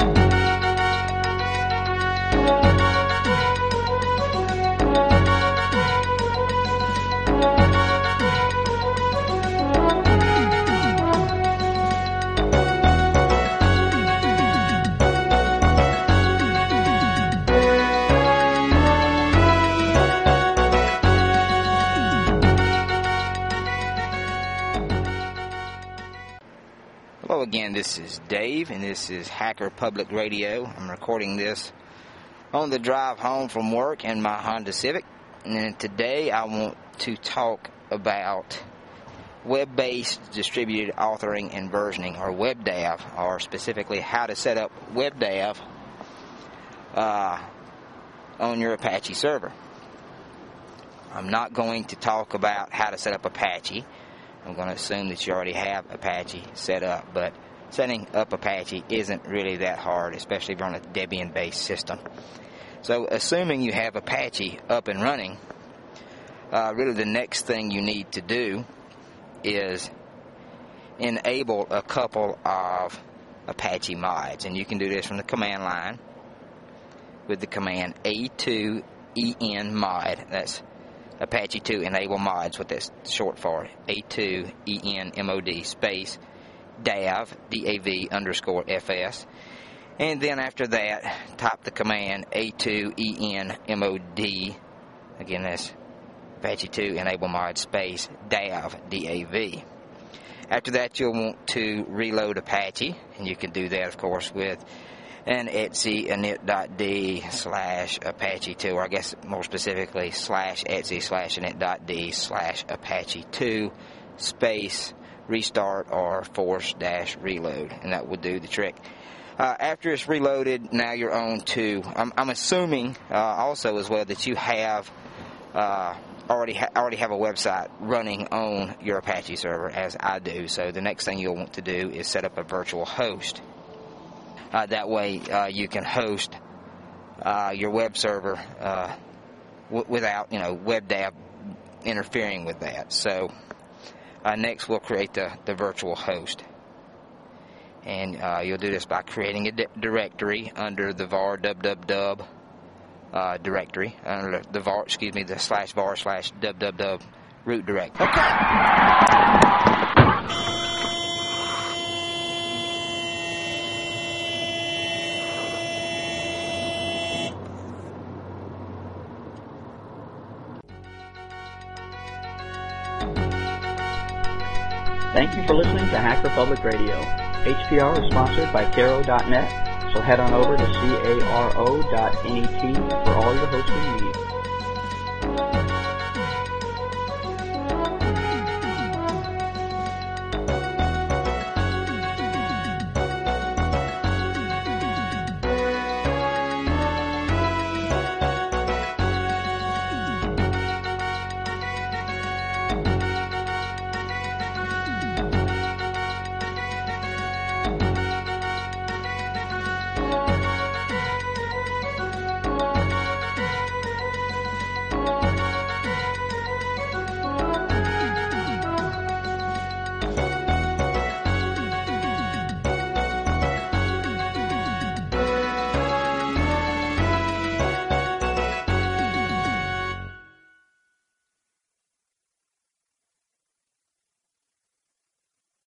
Thank you. Again, this is Dave, and this is Hacker Public Radio. I'm recording this on the drive home from work in my Honda Civic. And today I want to talk about web based distributed authoring and versioning, or WebDAV, or specifically how to set up WebDAV uh, on your Apache server. I'm not going to talk about how to set up Apache. I'm going to assume that you already have Apache set up, but setting up Apache isn't really that hard, especially if you're on a Debian based system. So, assuming you have Apache up and running, uh, really the next thing you need to do is enable a couple of Apache mods. And you can do this from the command line with the command A2EN mod. That's Apache 2 enable mods, what that's short for. A2ENMOD space DAV, DAV underscore FS. And then after that, type the command A2ENMOD. Again, that's Apache 2 enable mod space DAV, DAV. After that, you'll want to reload Apache, and you can do that, of course, with an etc init.d slash apache 2 or i guess more specifically slash etc slash init.d slash apache 2 space restart or force dash reload. And that would do the trick. Uh, after it's reloaded now you're on to i'm, I'm assuming uh, also as well that you have uh, already ha- already have a website running on your apache server as i do. So the next thing you'll want to do is set up a virtual host uh, that way, uh, you can host uh, your web server uh, w- without, you know, WebDAV interfering with that. So uh, next, we'll create the, the virtual host. And uh, you'll do this by creating a di- directory under the var www directory, under the var, excuse me, the slash var slash www root directory. Okay. Thank you for listening to Hacker Public Radio. HPR is sponsored by Caro.net, so head on over to caro.net for all your hosting needs.